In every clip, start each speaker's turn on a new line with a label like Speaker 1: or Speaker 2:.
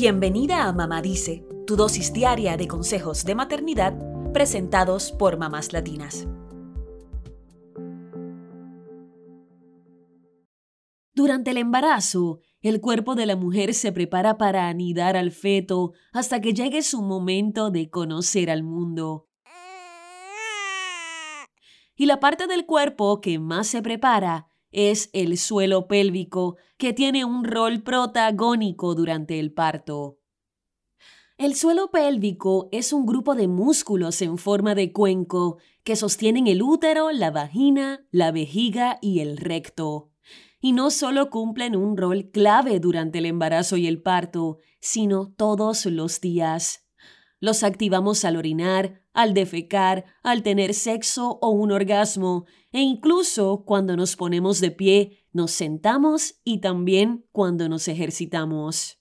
Speaker 1: Bienvenida a Mamá Dice, tu dosis diaria de consejos de maternidad presentados por mamás latinas. Durante el embarazo, el cuerpo de la mujer se prepara para anidar al feto hasta que llegue su momento de conocer al mundo. Y la parte del cuerpo que más se prepara es el suelo pélvico, que tiene un rol protagónico durante el parto. El suelo pélvico es un grupo de músculos en forma de cuenco que sostienen el útero, la vagina, la vejiga y el recto. Y no solo cumplen un rol clave durante el embarazo y el parto, sino todos los días. Los activamos al orinar, al defecar, al tener sexo o un orgasmo, e incluso cuando nos ponemos de pie, nos sentamos y también cuando nos ejercitamos.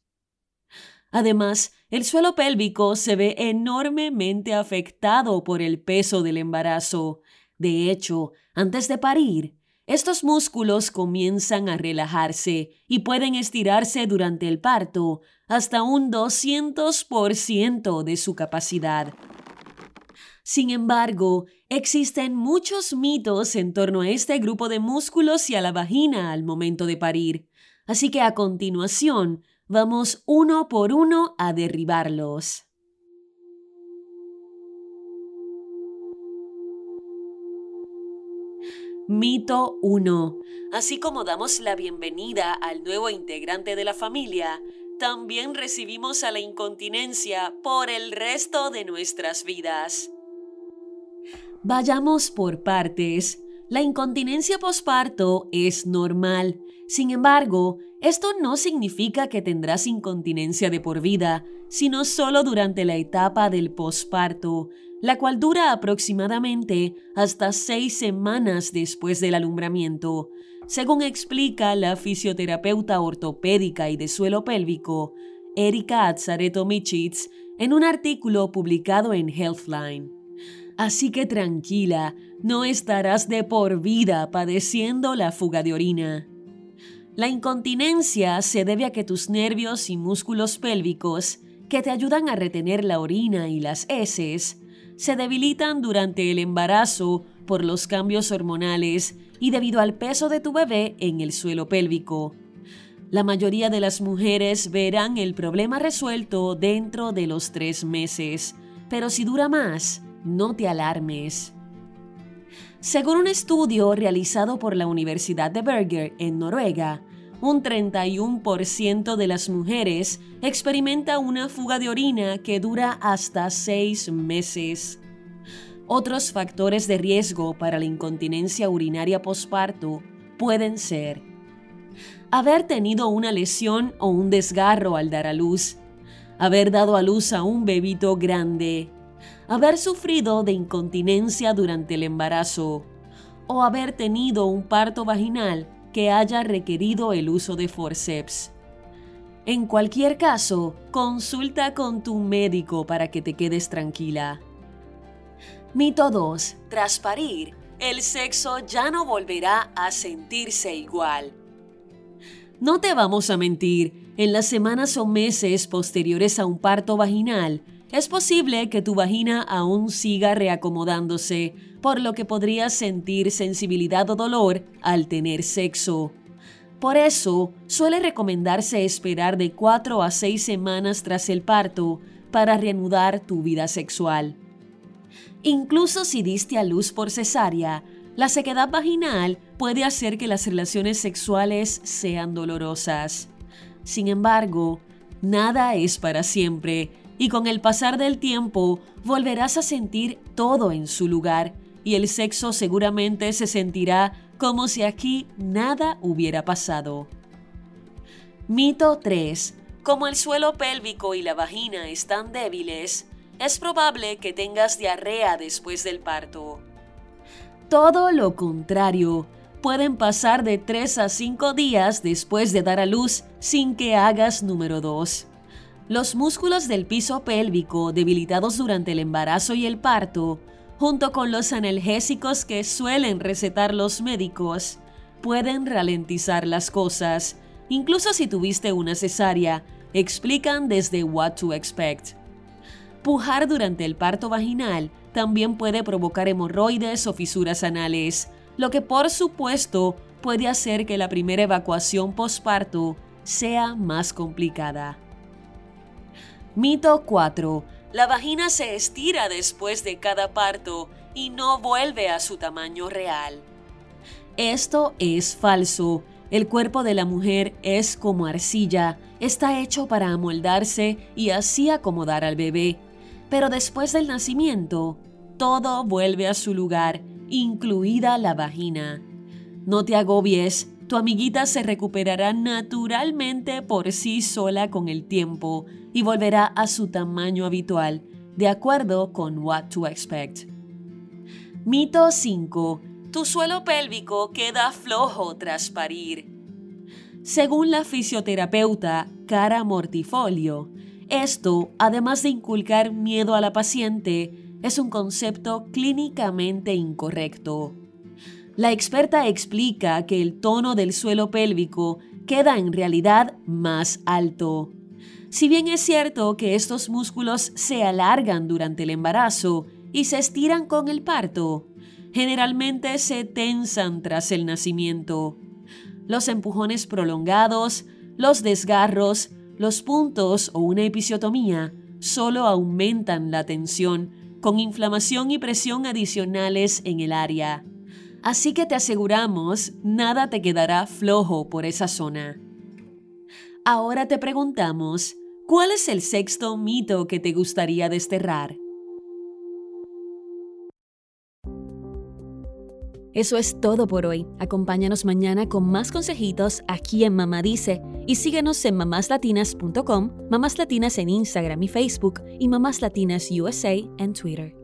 Speaker 1: Además, el suelo pélvico se ve enormemente afectado por el peso del embarazo. De hecho, antes de parir, estos músculos comienzan a relajarse y pueden estirarse durante el parto hasta un 200% de su capacidad. Sin embargo, existen muchos mitos en torno a este grupo de músculos y a la vagina al momento de parir, así que a continuación vamos uno por uno a derribarlos. Mito 1. Así como damos la bienvenida al nuevo integrante de la familia, también recibimos a la incontinencia por el resto de nuestras vidas. Vayamos por partes. La incontinencia posparto es normal. Sin embargo, esto no significa que tendrás incontinencia de por vida, sino solo durante la etapa del posparto, la cual dura aproximadamente hasta seis semanas después del alumbramiento, según explica la fisioterapeuta ortopédica y de suelo pélvico, Erika Atzareto Michitz, en un artículo publicado en Healthline. Así que tranquila, no estarás de por vida padeciendo la fuga de orina. La incontinencia se debe a que tus nervios y músculos pélvicos, que te ayudan a retener la orina y las heces, se debilitan durante el embarazo por los cambios hormonales y debido al peso de tu bebé en el suelo pélvico. La mayoría de las mujeres verán el problema resuelto dentro de los tres meses, pero si dura más, no te alarmes. Según un estudio realizado por la Universidad de Berger en Noruega, un 31% de las mujeres experimenta una fuga de orina que dura hasta seis meses. Otros factores de riesgo para la incontinencia urinaria posparto pueden ser haber tenido una lesión o un desgarro al dar a luz, haber dado a luz a un bebito grande, haber sufrido de incontinencia durante el embarazo o haber tenido un parto vaginal que haya requerido el uso de forceps. En cualquier caso, consulta con tu médico para que te quedes tranquila. Mito 2. Tras parir, el sexo ya no volverá a sentirse igual. No te vamos a mentir, en las semanas o meses posteriores a un parto vaginal, es posible que tu vagina aún siga reacomodándose, por lo que podrías sentir sensibilidad o dolor al tener sexo. Por eso, suele recomendarse esperar de 4 a 6 semanas tras el parto para reanudar tu vida sexual. Incluso si diste a luz por cesárea, la sequedad vaginal puede hacer que las relaciones sexuales sean dolorosas. Sin embargo, nada es para siempre y con el pasar del tiempo volverás a sentir todo en su lugar y el sexo seguramente se sentirá como si aquí nada hubiera pasado. Mito 3. Como el suelo pélvico y la vagina están débiles, es probable que tengas diarrea después del parto. Todo lo contrario, pueden pasar de 3 a 5 días después de dar a luz sin que hagas número 2. Los músculos del piso pélvico debilitados durante el embarazo y el parto, junto con los analgésicos que suelen recetar los médicos, pueden ralentizar las cosas. Incluso si tuviste una cesárea, explican desde What to Expect. Pujar durante el parto vaginal también puede provocar hemorroides o fisuras anales, lo que por supuesto puede hacer que la primera evacuación postparto sea más complicada. Mito 4. La vagina se estira después de cada parto y no vuelve a su tamaño real. Esto es falso. El cuerpo de la mujer es como arcilla, está hecho para amoldarse y así acomodar al bebé. Pero después del nacimiento, todo vuelve a su lugar, incluida la vagina. No te agobies, tu amiguita se recuperará naturalmente por sí sola con el tiempo y volverá a su tamaño habitual, de acuerdo con What to Expect. Mito 5. Tu suelo pélvico queda flojo tras parir. Según la fisioterapeuta Cara Mortifolio, esto, además de inculcar miedo a la paciente, es un concepto clínicamente incorrecto. La experta explica que el tono del suelo pélvico queda en realidad más alto. Si bien es cierto que estos músculos se alargan durante el embarazo y se estiran con el parto, generalmente se tensan tras el nacimiento. Los empujones prolongados, los desgarros, los puntos o una episiotomía solo aumentan la tensión con inflamación y presión adicionales en el área. Así que te aseguramos, nada te quedará flojo por esa zona. Ahora te preguntamos, ¿cuál es el sexto mito que te gustaría desterrar? Eso es todo por hoy. Acompáñanos mañana con más consejitos aquí en Mamá Dice y síguenos en mamáslatinas.com, Mamás Latinas en Instagram y Facebook y Mamás Latinas USA en Twitter.